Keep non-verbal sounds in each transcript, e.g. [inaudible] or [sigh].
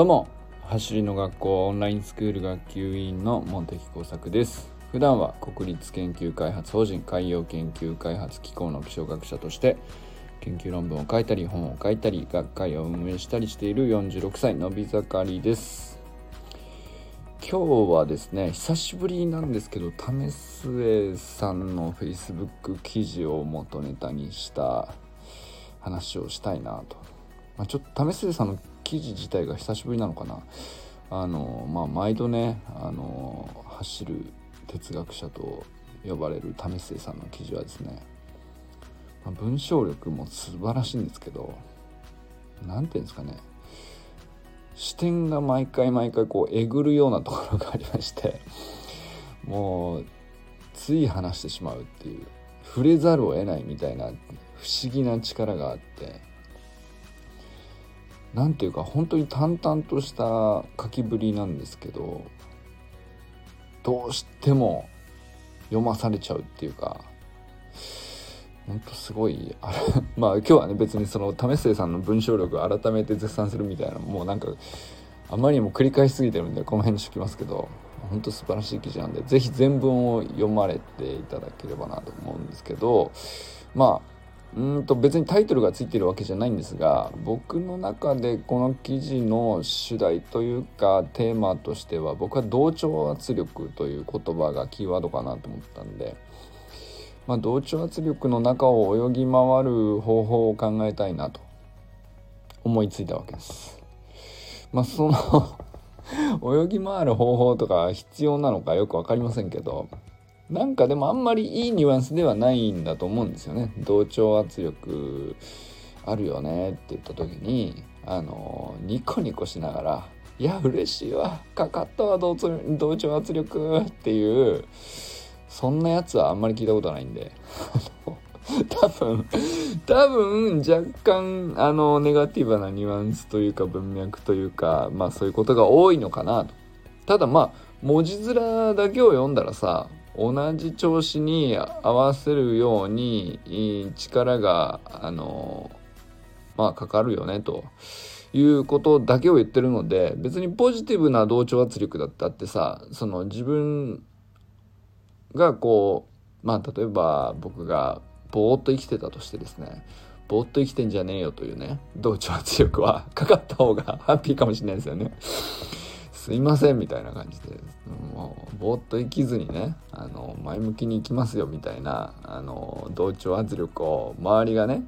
どうも走りの学校オンラインスクール学級委員の門敵工作です。普段は国立研究開発法人海洋研究開発機構の気象学者として研究論文を書いたり本を書いたり学会を運営したりしている46歳のび盛りです。今日はですね久しぶりなんですけどタメスエさんの Facebook 記事を元ネタにした話をしたいなと、まあ、ちょっとタメスエさんの記事自体が久しぶりなのかな。あのまあ毎度ねあの走る哲学者と呼ばれる為末さんの記事はですね、まあ、文章力も素晴らしいんですけど何て言うんですかね視点が毎回毎回こうえぐるようなところがありましてもうつい話してしまうっていう触れざるを得ないみたいな不思議な力があって何ていうか本当に淡々とした書きぶりなんですけどどうしても読まされちゃうっていうかほんとすごいあれ [laughs] まあ今日はね別にその為末さんの文章力を改めて絶賛するみたいなもうなんかあまりにも繰り返しすぎてるんでこの辺にしときますけど本当素晴らしい記事なんで是非全文を読まれていただければなと思うんですけどまあうんと別にタイトルがついてるわけじゃないんですが僕の中でこの記事の主題というかテーマとしては僕は同調圧力という言葉がキーワードかなと思ったんで、まあ、同調圧力の中を泳ぎ回る方法を考えたいなと思いついたわけです。まあその [laughs] 泳ぎ回る方法とか必要なのかよく分かりませんけどなんかでもあんまりいいニュアンスではないんだと思うんですよね。同調圧力あるよねって言った時にあのニコニコしながら「いや嬉しいわかかったわ同同調圧力」っていうそんなやつはあんまり聞いたことないんで [laughs] 多分多分若干あのネガティブなニュアンスというか文脈というかまあそういうことが多いのかなと。ただまあ文字面だけを読んだらさ同じ調子に合わせるように力があのまあかかるよねということだけを言ってるので別にポジティブな同調圧力だったってさその自分がこうまあ例えば僕がぼーっと生きてたとしてですねぼーっと生きてんじゃねえよというね同調圧力はかかった方がハッピーかもしれないですよね。すいませんみたいな感じでもうぼーっと生きずにねあの前向きに行きますよみたいなあの同調圧力を周りがね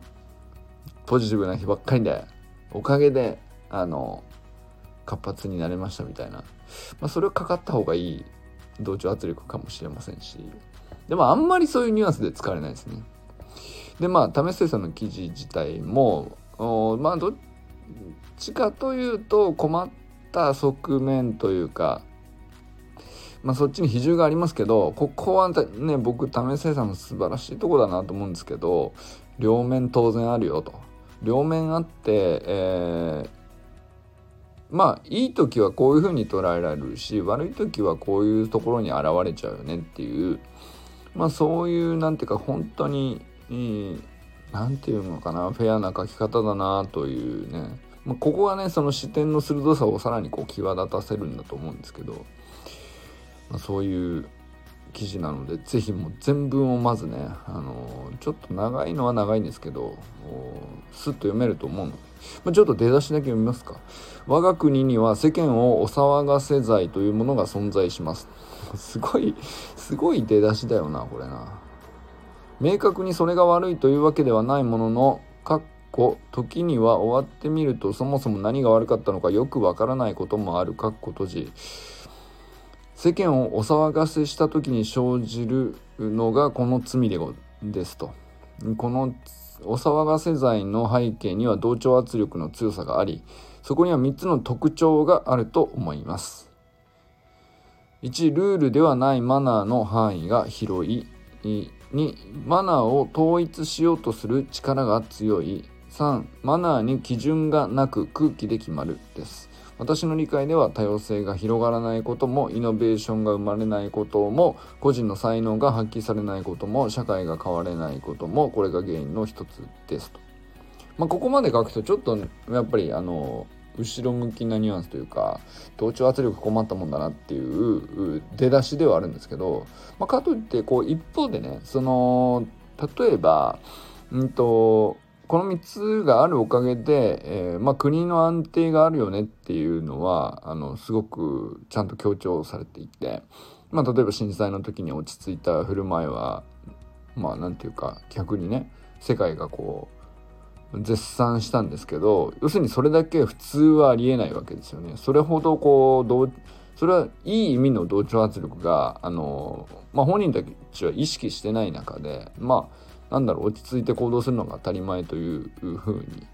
ポジティブな日ばっかりでおかげであの活発になれましたみたいな、まあ、それをかかった方がいい同調圧力かもしれませんしでもあんまりそういうニュアンスで使われないですね。でまあ為末さんの記事自体もまあどっちかというと困っった側面というかまあそっちに比重がありますけどここはね僕為末さんの素晴らしいとこだなと思うんですけど両面当然あるよと。両面あって、えー、まあいい時はこういうふうに捉えられるし悪い時はこういうところに現れちゃうよねっていうまあそういうなんていうか本当に何て言うのかなフェアな書き方だなというね。まあ、ここがねその視点の鋭さをさらにこう際立たせるんだと思うんですけど、まあ、そういう記事なので是非もう全文をまずね、あのー、ちょっと長いのは長いんですけどスッと読めると思うので、まあ、ちょっと出だしだけ読みますか。我が国には世間をお騒がせ罪というものが存在します。すごいすごい出だしだよなこれな。明確にそれが悪いというわけではないものの5時には終わってみるとそもそも何が悪かったのかよくわからないこともある。かっこ閉じ世間をお騒がせした時に生じるのがこの罪でですと。このお騒がせ罪の背景には同調圧力の強さがありそこには3つの特徴があると思います。1ルールではないマナーの範囲が広い。2マナーを統一しようとする力が強い。3マナーに基準がなく空気で決まるです。私の理解では多様性が広がらないこともイノベーションが生まれないことも個人の才能が発揮されないことも社会が変われないこともこれが原因の一つですと、まあ、ここまで書くとちょっとやっぱりあの後ろ向きなニュアンスというか同調圧力困ったもんだなっていう出だしではあるんですけど、まあ、かといってこう一方でねその例えば、うんと、この3つがあるおかげで、えー、まあ、国の安定があるよねっていうのはあのすごくちゃんと強調されていて、まあ、例えば震災の時に落ち着いた振る舞いはまあ何て言うか逆にね世界がこう絶賛したんですけど要するにそれだけ普通はありえないわけですよね。それほどこうどうそれはいい意味の同調圧力があの、まあ、本人たちは意識してない中でまあなんだろう落ち着いて行動するのが当たり前というふうに。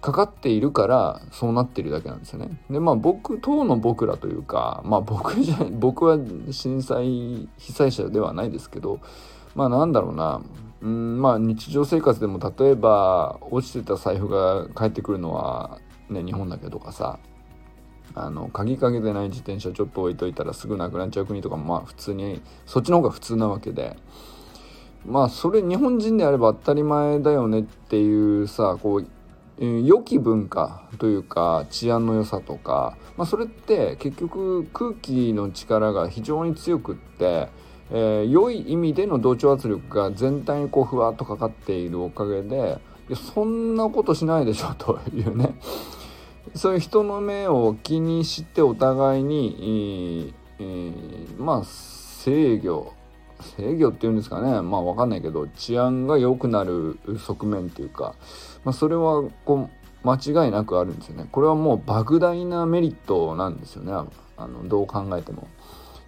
かかっているからそうなってるだけなんですよね。でまあ僕当の僕らというかまあ僕じゃ僕は震災被災者ではないですけどまあなんだろうな。うんまあ日常生活でも例えば落ちてた財布が返ってくるのはね日本だけとかさあの鍵かけてない自転車ちょっと置いといたらすぐなくなっちゃう国とかもまあ普通にそっちの方が普通なわけで。まあそれ日本人であれば当たり前だよねっていうさこう良き文化というか治安の良さとか、まあ、それって結局空気の力が非常に強くってえー、良い意味での同調圧力が全体にこうふわっとかかっているおかげでいやそんなことしないでしょというね。[laughs] そういう人の目を気にしてお互いに、えー、まあ制御制御っていうんですかね。まあ分かんないけど治安が良くなる側面っていうか、まあ、それはこう間違いなくあるんですよね。これはもう莫大なメリットなんですよね。あのどう考えても。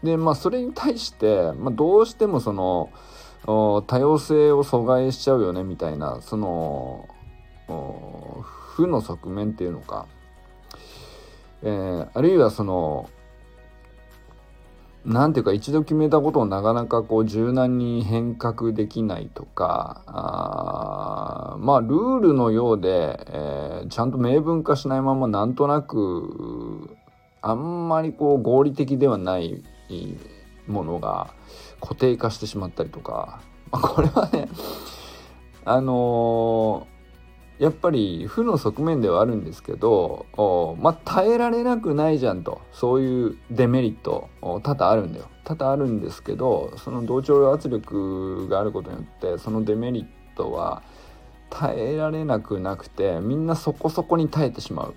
でまあそれに対して、まあ、どうしてもその多様性を阻害しちゃうよねみたいなその負の側面っていうのか、えー、あるいはそのなんていうか一度決めたことをなかなかこう柔軟に変革できないとかあまあルールのようで、えー、ちゃんと明文化しないままなんとなくあんまりこう合理的ではないものが固定化してしまったりとか、まあ、これはねあのー、やっぱり負の側面ではあるんですけどまあ耐えられなくないじゃんとそういうデメリット多々あるんだよ多々あるんですけどその同調圧力があることによってそのデメリットは耐えられなくなくてみんなそこそこに耐えてしまう。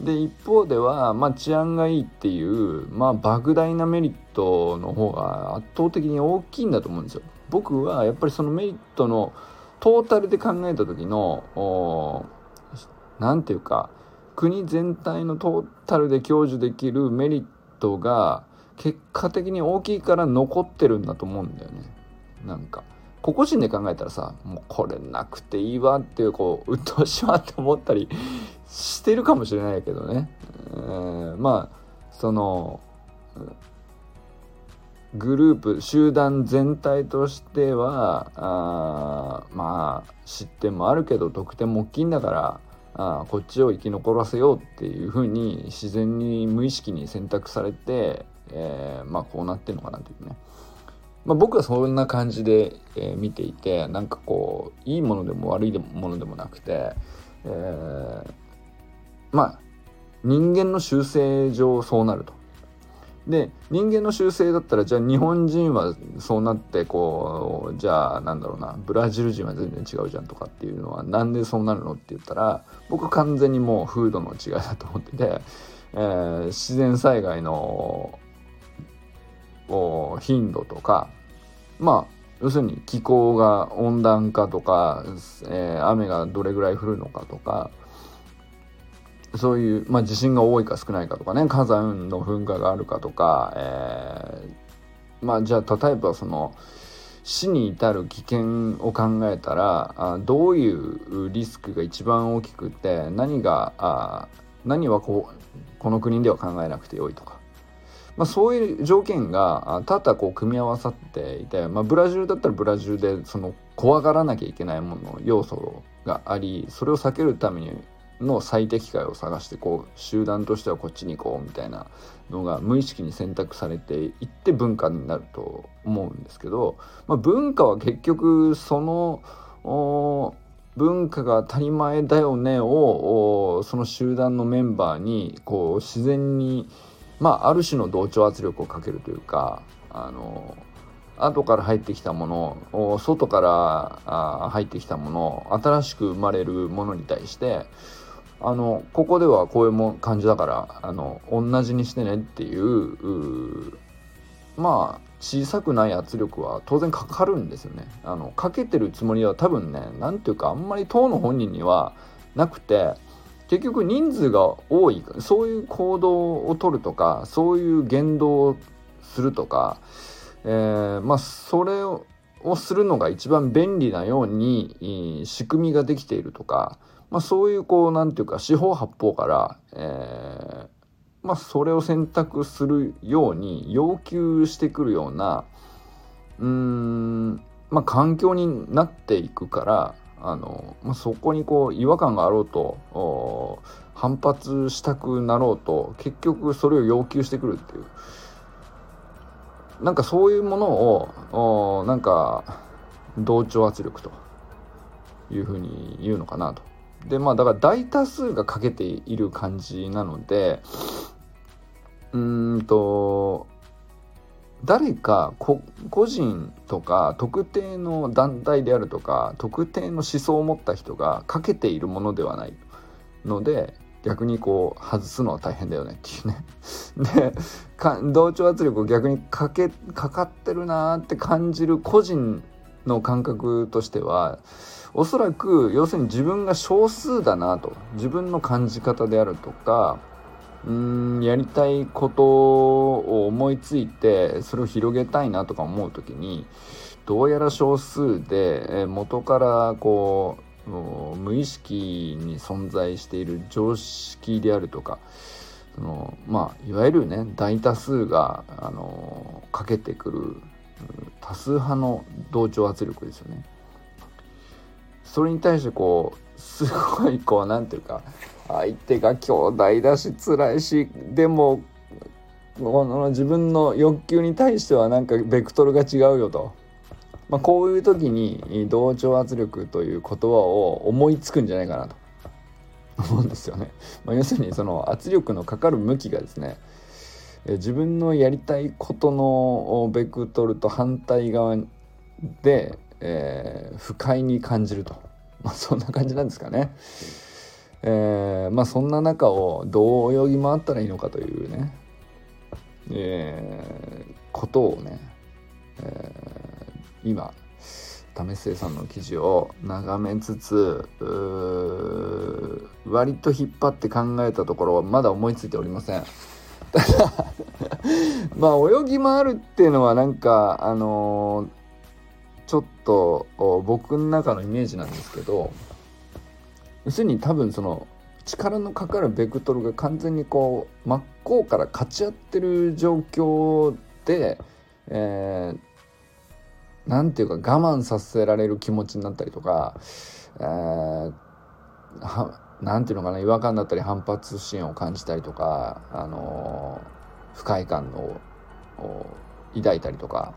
で一方では、まあ、治安がいいっていう、まあ、莫大なメリットの方が圧倒的に大きいんだと思うんですよ。僕はやっぱりそのメリットのトータルで考えた時の何て言うか国全体のトータルで享受できるメリットが結果的に大きいから残ってるんだと思うんだよね。なんか個々人で考えたらさもうこれなくていいわっていうこう鬱陶しわって思ったりしてるかもしれないけどね、えー、まあそのグループ集団全体としてはあまあ失点もあるけど得点も大きいんだからあこっちを生き残らせようっていうふうに自然に無意識に選択されて、えー、まあこうなってるのかなというね。まあ、僕はそんな感じで、えー、見ていてなんかこういいものでも悪いものでもなくて、えー、まあ人間の習性上そうなると。で人間の習性だったらじゃあ日本人はそうなってこうじゃあなんだろうなブラジル人は全然違うじゃんとかっていうのはなんでそうなるのって言ったら僕完全にもう風土の違いだと思ってて、えー、自然災害の頻度とかまあ要するに気候が温暖化とか、えー、雨がどれぐらい降るのかとかそういう、まあ、地震が多いか少ないかとかね火山の噴火があるかとか、えー、まあじゃあ例えばその死に至る危険を考えたらあどういうリスクが一番大きくて何があ何はこうこの国では考えなくてよいとか、まあ、そういう条件が多々こう組み合わさっていて、まあ、ブラジルだったらブラジルでその怖がらなきゃいけないもの要素がありそれを避けるためにの最適解を探してこう集団としてはこっちに行こうみたいなのが無意識に選択されていって文化になると思うんですけど、まあ、文化は結局その文化が当たり前だよねをその集団のメンバーにこう自然にまあある種の同調圧力をかけるというかあの後から入ってきたもの外から入ってきたもの新しく生まれるものに対してあのここではこういうも感じだからあの同じにしてねっていうまあ小さくない圧力は当然かかるんですよね。あのかけてるつもりは多分ね何ていうかあんまり当の本人にはなくて結局人数が多いそういう行動をとるとかそういう言動をするとか、えー、まあそれををするのが一番便利なように仕組みができているとか、まあ、そういうこう何て言うか四方八方から、えー、まあ、それを選択するように要求してくるようなうーん、まあ、環境になっていくからあの、まあ、そこにこう違和感があろうと反発したくなろうと結局それを要求してくるっていう。なんかそういうものをなんか同調圧力というふうに言うのかなと。でまあだから大多数がかけている感じなのでうんと誰か個人とか特定の団体であるとか特定の思想を持った人がかけているものではないので逆にこう外すのは大変だよねっていうね。[laughs] で同調圧力を逆にかけかかってるなーって感じる個人の感覚としてはおそらく要するに自分が少数だなと。自分の感じ方であるとかうんやりたいことを思いついてそれを広げたいなとか思う時にどうやら少数で元からこう無意識に存在している常識であるとかそのまあいわゆるね大多数があのかけてくる多数派の同調圧力ですよね。それに対してこうすごいこう何て言うか相手が兄弟だし辛いしでもこの自分の欲求に対してはなんかベクトルが違うよと、まあ、こういう時に同調圧力という言葉を思いつくんじゃないかなと [laughs] 思うんですよね。まあ、要するにその圧力のかかる向きがですね自分のやりたいことのベクトルと反対側で、えー、不快に感じると、[laughs] まあ、そんな感じなんですかね。えー、まあそんな中をどう泳ぎ回ったらいいのかというね、えー、ことをね、えー、今為末さんの記事を眺めつつ割と引っ張って考えたところはまだ思いついておりません。た [laughs] だまあ泳ぎ回るっていうのはなんかあのー、ちょっと僕の中のイメージなんですけど要するに多分その力のかかるベクトルが完全にこう真っ向から勝ち合ってる状況で、えー、なんていうか我慢させられる気持ちになったりとか、えー、なんていうのかな違和感だったり反発心を感じたりとか、あのー、不快感を抱いたりとか、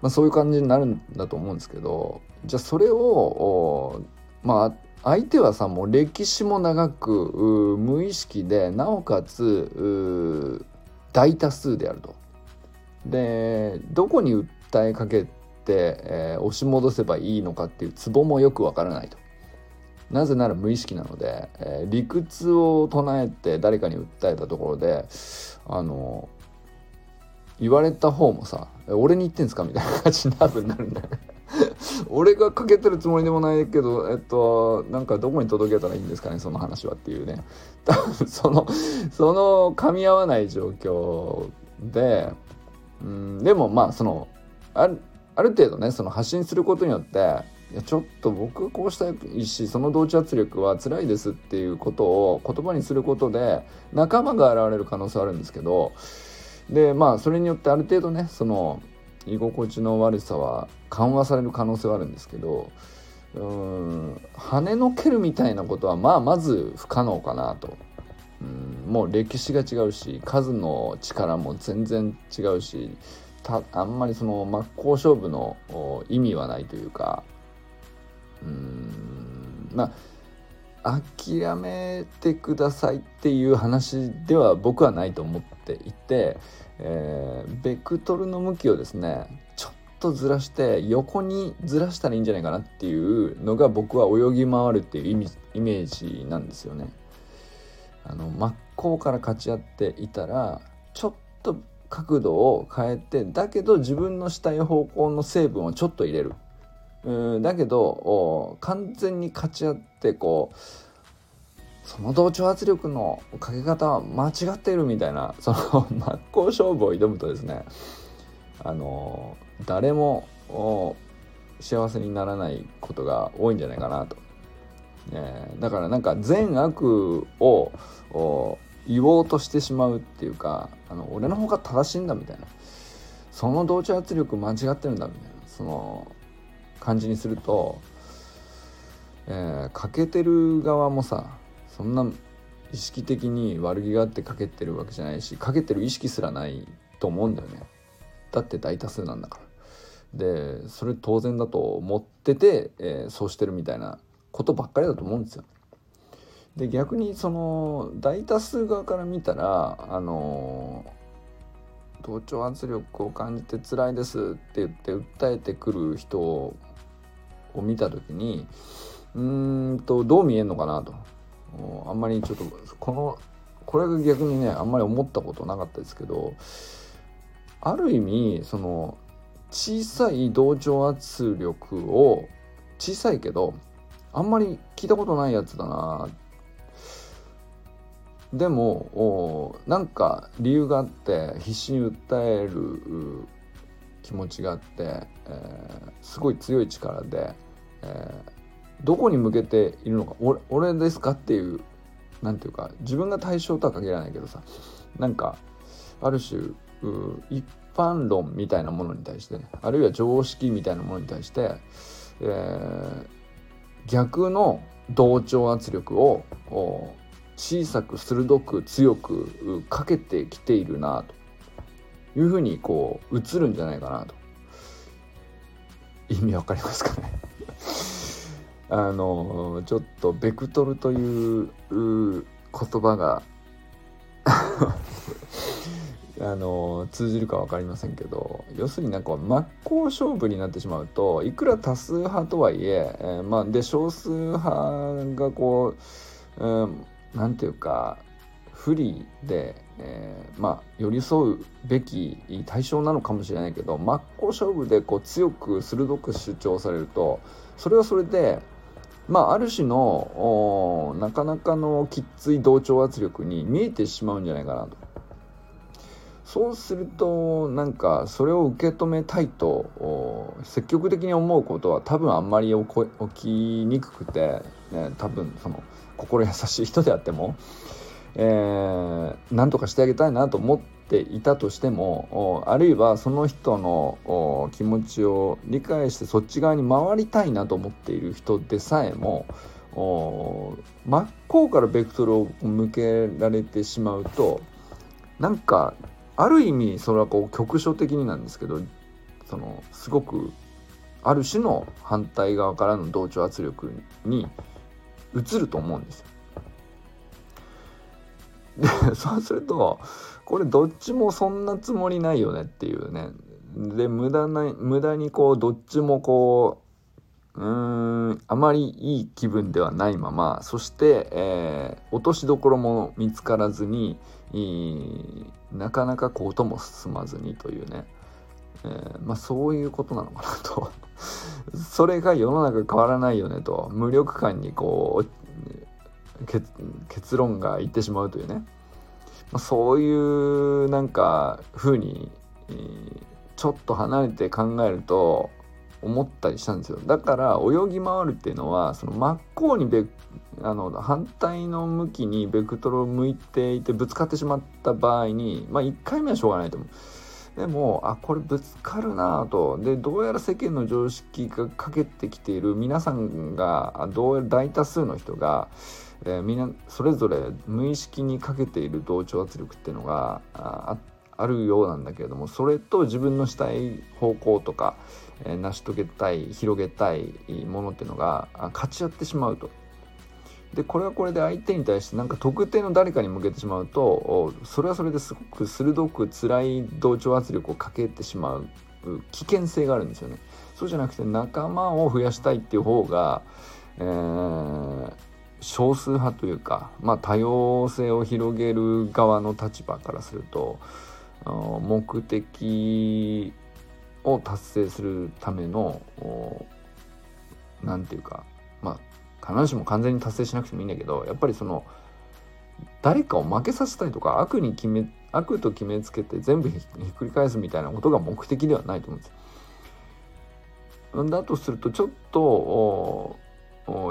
まあ、そういう感じになるんだと思うんですけどじゃあそれをまあ相手はさもう歴史も長く無意識でなおかつ大多数であると。でどこに訴えかけ、えー、押し戻せばいいのかっていうツボもよくわからないと。なぜなら無意識なので、えー、理屈を唱えて誰かに訴えたところであの言われた方もさ「俺に言ってんすか?」みたいな感じになるんだよね。[laughs] 俺がかけてるつもりでもないけどえっとなんかどこに届けたらいいんですかねその話はっていうね [laughs] 多分そのその噛み合わない状況でうんでもまあそのあある程度ねその発信することによっていやちょっと僕はこうしたいしその同調圧力は辛いですっていうことを言葉にすることで仲間が現れる可能性はあるんですけどでまあそれによってある程度ねその居心地の悪さは緩和される可能性はあるんですけどうん跳ねのけるみたいなことはまあまず不可能かなと。うんもう歴史が違うし数の力も全然違うしたあんまりその真っ向勝負の意味はないというかうんまあ諦めてくださいっていう話では僕はないと思っていて、えー、ベクトルの向きをですねちょっとずらして横にずらしたらいいんじゃないかなっていうのが僕は泳ぎ回るっていうイメージなんですよね。あの真っ向から勝ち合っていたらちょっと角度を変えてだけど自分のしたい方向の成分をちょっと入れる。うんだけど完全に勝ち合ってこうその同調圧力のかけ方は間違っているみたいなその [laughs] 真っ向勝負を挑むとですねあの誰も幸せにならないことが多いんじゃないかなと、ね、だからなんか善悪を言おうとしてしまうっていうかあの俺の方が正しいんだみたいな。その同調圧力間違ってるんだみたいな。その感じにすると、えー、欠けてる側もさそんな意識的に悪気があってかけてるわけじゃないしかけてる意識すらないと思うんだよね。だって大多数なんだから。でそれ当然だと思ってて、えー、そうしてるみたいなことばっかりだと思うんですよ。で逆にその大多数側から見たらあの同調圧力を感じて辛いですって言って訴えてくる人を見た時にうんとどう見えんのかなと。あんまりちょっとこのこれが逆にねあんまり思ったことなかったですけどある意味その小さい同調圧力を小さいけどあんまり聞いたことないやつだなっでもなんか理由があって必死に訴える気持ちがあって、えー、すごい強い力で、えー、どこに向けているのか俺俺ですかっていう何ていうか自分が対象とは限らないけどさなんかある種一般論みたいなものに対してねあるいは常識みたいなものに対して、えー、逆の同調圧力を小さく鋭く強くかけてきているなというふうにこう映るんじゃないかなと。意味わかりますかね？[laughs] あのちょっとベクトルという言葉が [laughs] あの通じるか分かりませんけど要するになんか真っ向勝負になってしまうといくら多数派とはいええー、まあ、で少数派がこう、うん、なんていうか不利で、えー、まあ寄り添うべき対象なのかもしれないけど真っ向勝負でこう強く鋭く主張されるとそれはそれでまあ、ある種のなかなかのきっつい同調圧力に見えてしまうんじゃないかなと。そうするとなんかそれを受け止めたいと積極的に思うことは多分あんまり起きにくくて、ね、多分その心優しい人であっても、えー、何とかしてあげたいなと思っていたとしてもあるいはその人の気持ちを理解してそっち側に回りたいなと思っている人でさえも真っ向からベクトルを向けられてしまうとなんかある意味それはこう局所的になんですけどそのすごくある種の反対側からの同調圧力に移ると思うんですよ。でそうするとこれどっちもそんなつもりないよねっていうねで無駄な無駄にこうどっちもこううーんあまりいい気分ではないままそして、えー、落としどころも見つからずになかなかこうとも進まずにというね、えー、まあそういうことなのかなと。[laughs] それが世の中変わらないよねと。無力感にこう結論がいってしまうというね、まあ、そういうなんか風に、えー、ちょっと離れて考えると思ったりしたんですよ。だから泳ぎ回るっていうのはその真っ向にベあの反対の向きにベクトルを向いていてぶつかってしまった場合にまあ1回目はしょうがないと思う。でもあこれぶつかるなと。でどうやら世間の常識がかけてきている。皆さんがどうやら大多数の人が、えー、みんなそれぞれ無意識にかけている同調圧力っていうのがああるようなんだけれどもそれと自分のしたい方向とか、えー、成し遂げたい広げたいものっていうのが勝ち合ってしまうと。でこれはこれで相手に対してなんか特定の誰かに向けてしまうとそれはそれですごく鋭く辛い同調圧力をかけてしまう危険性があるんですよね。そうじゃなくて仲間を増やしたいっていう方が、えー、少数派というか、まあ、多様性を広げる側の立場からすると目的を達成するための何て言うかまあ必ずしも完全に達成しなくてもいいんだけどやっぱりその誰かを負けさせたいとか悪に決め悪と決めつけて全部ひっくり返すみたいなことが目的ではないと思うんですよ。だとするとちょっと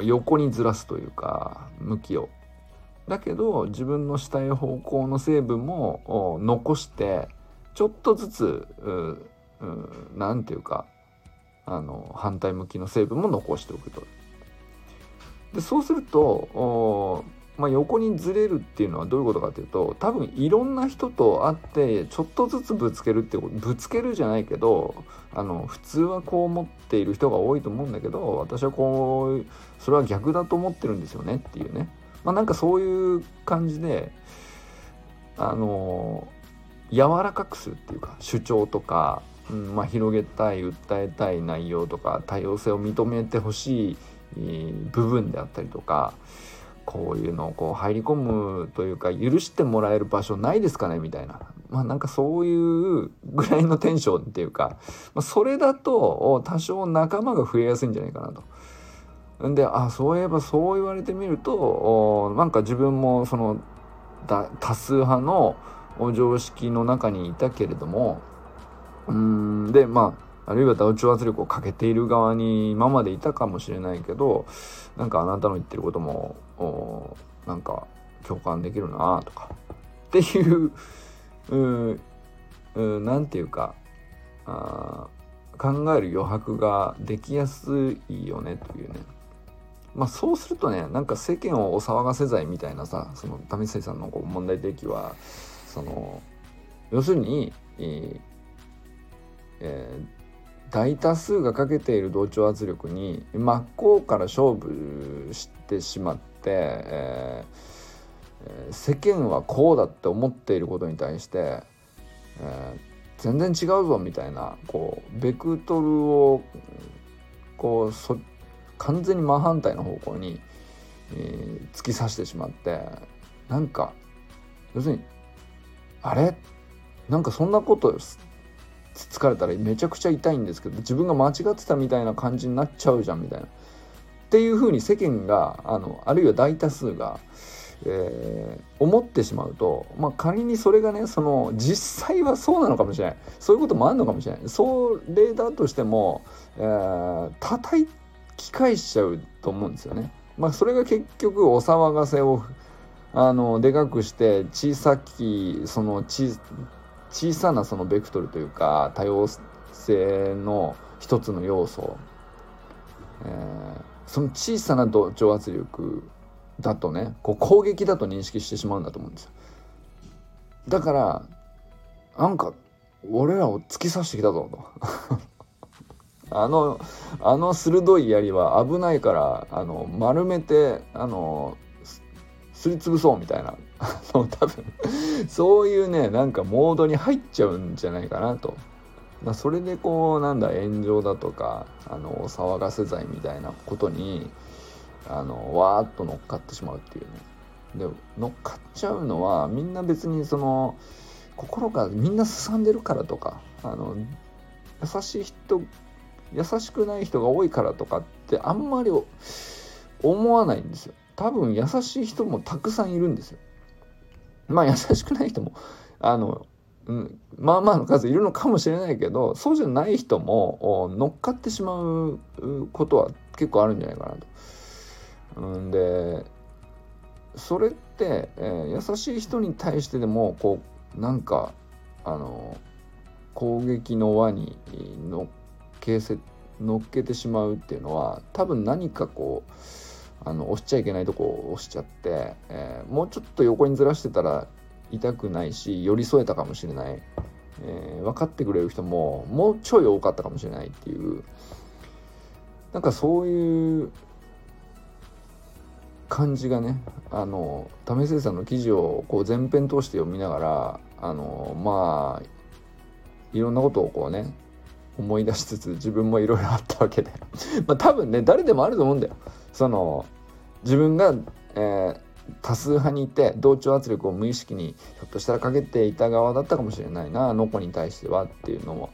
横にずらすというか向きを。だけど自分のしたい方向の成分も残してちょっとずつ何て言うかあの反対向きの成分も残しておくと。でそうするとまあ、横にずれるっていうのはどういうことかというと多分いろんな人と会ってちょっとずつぶつけるってことぶつけるじゃないけどあの普通はこう思っている人が多いと思うんだけど私はこうそれは逆だと思ってるんですよねっていうね。まあなんかそういう感じであの柔らかくするっていうか主張とか、うんまあ、広げたい訴えたい内容とか多様性を認めてほしい部分であったりとかこういうのをこう入り込むというか許してもらえる場所ないですかねみたいなまあなんかそういうぐらいのテンションっていうか、まあ、それだと多少仲間が増えやすいんじゃないかなと。んであそういえばそう言われてみるとなんか自分もその多数派の常識の中にいたけれどもうんでまあるいは同調圧力をかけている側に今までいたかもしれないけどなんかあなたの言ってることもなんか共感できるなとか。っていう何て言うかあ考える余白ができやすいよねというね。まあそうするとねなんか世間をお騒がせ罪みたいなさその為末さんのこう問題提起はその要するに、ええー大多数がかけている同調圧力に真っ向から勝負してしまって、えー、世間はこうだって思っていることに対して、えー、全然違うぞみたいなこうベクトルをこうそ完全に真反対の方向に、えー、突き刺してしまってなんか要するにあれ？なんかそんなことつつかれたらめちゃくちゃ痛いんですけど自分が間違ってたみたいな感じになっちゃうじゃんみたいな。っていうふうに世間があのあるいは大多数が、えー、思ってしまうと、まあ、仮にそれがねその実際はそうなのかもしれないそういうこともあるのかもしれないそれだとしても、えー、叩き返しちゃうと思うんですよね。まあ、それが結局お騒がせをあのでかくして小さきその小小さなそのベクトルというか多様性の一つの要素、えー、その小さな同調圧力だとねこう攻撃だと認識してしまうんだと思うんですよ。だからなんか俺らを突き刺してきたぞと。[laughs] あのあの鋭い槍は危ないからあの丸めてあのすりつぶそうみたいな [laughs] 多分そういうねなんかモードに入っちゃうんじゃないかなと。まあそれでこうなんだ炎上だとかあの騒がせ罪みたいなことにあのわーっと乗っかってしまうっていうね。で乗っかっちゃうのはみんな別にその心がみんなすさんでるからとかあの優しい人優しくない人が多いからとかってあんまり思わないんですよ。多分優しい人もたくさんいるんですよ。まあ優しくない人もあの、うん、まあまあの数いるのかもしれないけどそうじゃない人も乗っかってしまうことは結構あるんじゃないかなと。うんでそれって、えー、優しい人に対してでもこうなんかあの攻撃の輪に乗っけせ乗っけてしまうっていうのは多分何かこうあの押しちゃいけないとこを押しちゃって、えー、もうちょっと横にずらしてたら痛くないし寄り添えたかもしれない、えー、分かってくれる人ももうちょい多かったかもしれないっていう。なんかそういう感じがねあの為末さんの記事をこう全編通して読みながらあのまあいろんなことをこうね思い出しつつ自分もいろいろあったわけで。[laughs] まあ多分ね誰でもあると思うんだよ。その自分が、えー、多数派にいて同調圧力を無意識にひょっとしたらかけていた側だったかもしれないなあの子に対してはっていうのも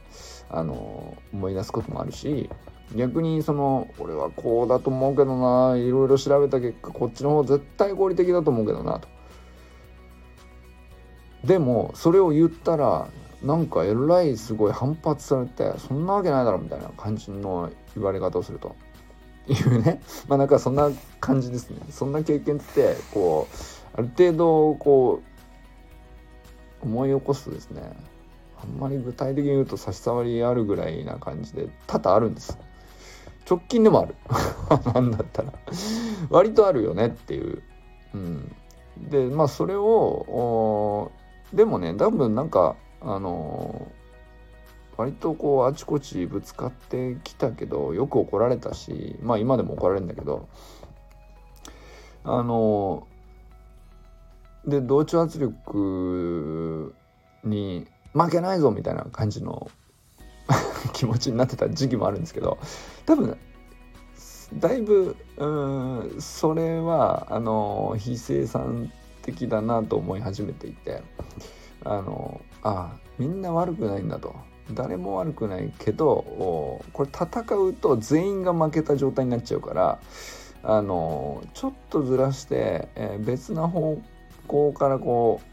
あの思い出すこともあるし逆にその俺はこうだと思うけどないろいろ調べた結果こっちの方絶対合理的だと思うけどなと。でもそれを言ったらなんかえらいすごい反発されてそんなわけないだろみたいな感じの言われ方をするというね。[laughs] まあなんかそんな感じですね。そんな経験ってこうある程度こう思い起こすとですねあんまり具体的に言うと差し障りあるぐらいな感じで多々あるんです。直近でもある。[laughs] なんだったら。割とあるよねっていう。うん。でまあそれをでもね多分なんかあの割とこうあちこちぶつかってきたけどよく怒られたしまあ今でも怒られるんだけどあので同調圧力に負けないぞみたいな感じの [laughs] 気持ちになってた時期もあるんですけど多分だいぶうんそれはあの非生産的だなと思い始めていてあのあみんな悪くないんだと。誰も悪くないけどこれ戦うと全員が負けた状態になっちゃうからあのちょっとずらして、えー、別な方向からこう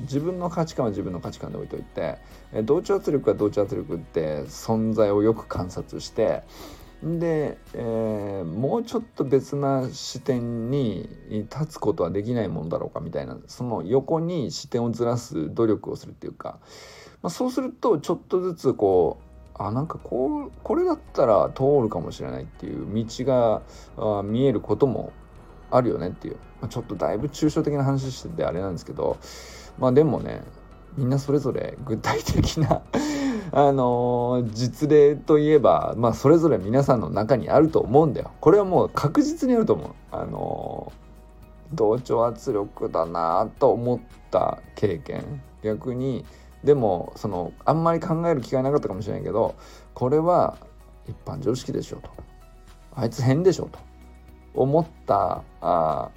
自分の価値観は自分の価値観で置いといて、えー、同調圧力は同調圧力って存在をよく観察してで、えー、もうちょっと別な視点に立つことはできないもんだろうかみたいなその横に視点をずらす努力をするっていうか、まあ、そうするとちょっとずつこうあなんかこうこれだったら通るかもしれないっていう道があ見えることもあるよねっていう、まあ、ちょっとだいぶ抽象的な話しててあれなんですけどまあでもねみんなそれぞれ具体的な [laughs] あのー、実例といえば、まあ、それぞれ皆さんの中にあると思うんだよ。これはもう確実にあると思う。あのー、同調圧力だなと思った経験。逆に、でも、その、あんまり考える機会なかったかもしれないけど、これは一般常識でしょうと。あいつ変でしょうと思ったあ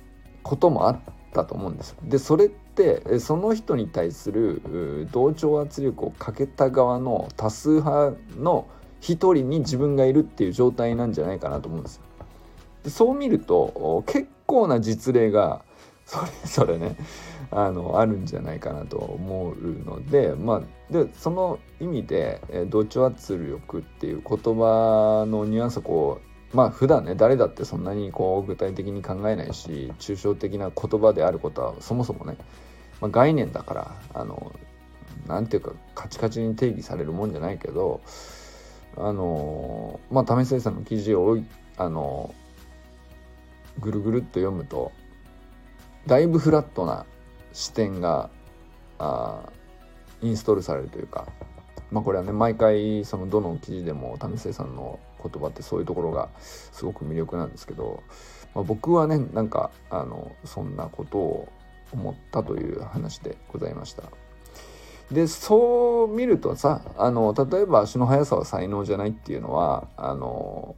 こともあったと思うんです。で、それってってその人に対する同調圧力をかけた側の多数派の一人に自分がいるっていう状態なんじゃないかなと思うんですよ。でそう見ると結構な実例がそれぞれねあのあるんじゃないかなと思うのでまあでその意味で、え同調圧力っていう言葉のニュアンスをこうまあ普段ね誰だってそんなにこう具体的に考えないし抽象的な言葉であることはそもそもねまあ、概念だからあのなんていうかカチカチに定義されるもんじゃないけどあのまあ為末さんの記事をあのぐるぐるっと読むとだいぶフラットな視点があインストールされるというかまあこれはね毎回そのどの記事でも為末さんの言葉ってそういうところがすごく魅力なんですけど、まあ、僕はねなんかあのそんなことを思ったという話でございました。でそう見るとさあの例えば足の速さは才能じゃないっていうのはあの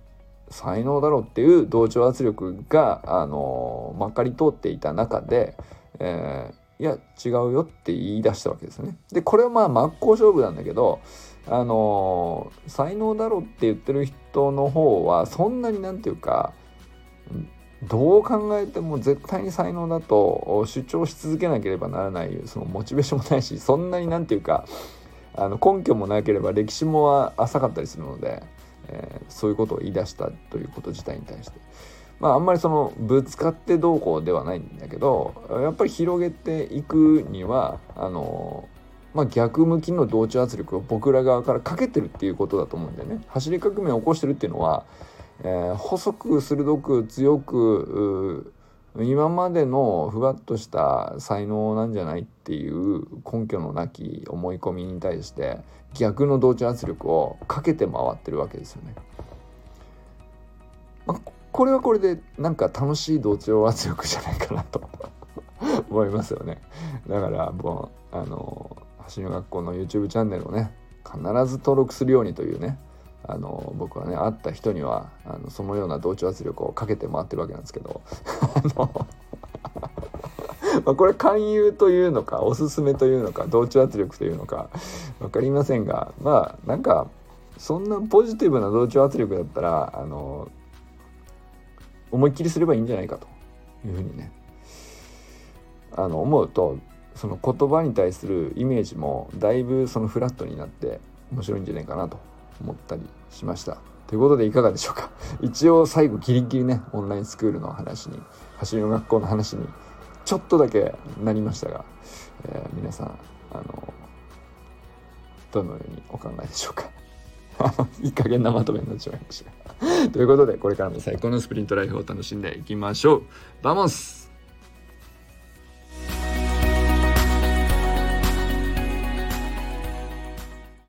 才能だろうっていう同調圧力があのまかり通っていた中で、えー、いや違うよって言い出したわけですね。でこれはまあ真っ向勝負なんだけどあの才能だろって言ってる人の方はそんなになんていうかどう考えても絶対に才能だと主張し続けなければならないそのモチベーションもないしそんなになんていうかあの根拠もなければ歴史も浅かったりするので、えー、そういうことを言い出したということ自体に対して。まあ、あんまりそのぶつかってどうこうではないんだけどやっぱり広げていくにはあの、まあ、逆向きの同調圧力を僕ら側からかけてるっていうことだと思うんだよね。走り革命を起こしてるっていうのはえー、細く鋭く強く今までのふわっとした才能なんじゃないっていう根拠のなき思い込みに対して逆の同調圧力をかけて回ってるわけですよね。まあ、これはこれでなんか楽しい同調圧力じゃないかなと思いますよね。だからもうあの走りの学校の YouTube チャンネルをね必ず登録するようにというねあの僕はね会った人にはあのそのような同調圧力をかけて回ってるわけなんですけど。まあこれ勧誘というのかおすすめというのか同調圧力というのか分かりませんがまあなんかそんなポジティブな同調圧力だったらあの思いっきりすればいいんじゃないかと。いうふうにね。あの思うとその言葉に対するイメージもだいぶそのフラットになって面白いんじゃないかなと思ったりしました。ということでいかがでしょうか。[laughs] 一応最後ギリギリねオンラインスクールの話に走りの学校の話にちょっとだけなりましたが、えー、皆さんあのどのようにお考えでしょうか。[laughs] いい加減なまとめになっちゃいました。[laughs] ということでこれからも最高のスプリントライフを楽しんでいきましょう。 Vamos。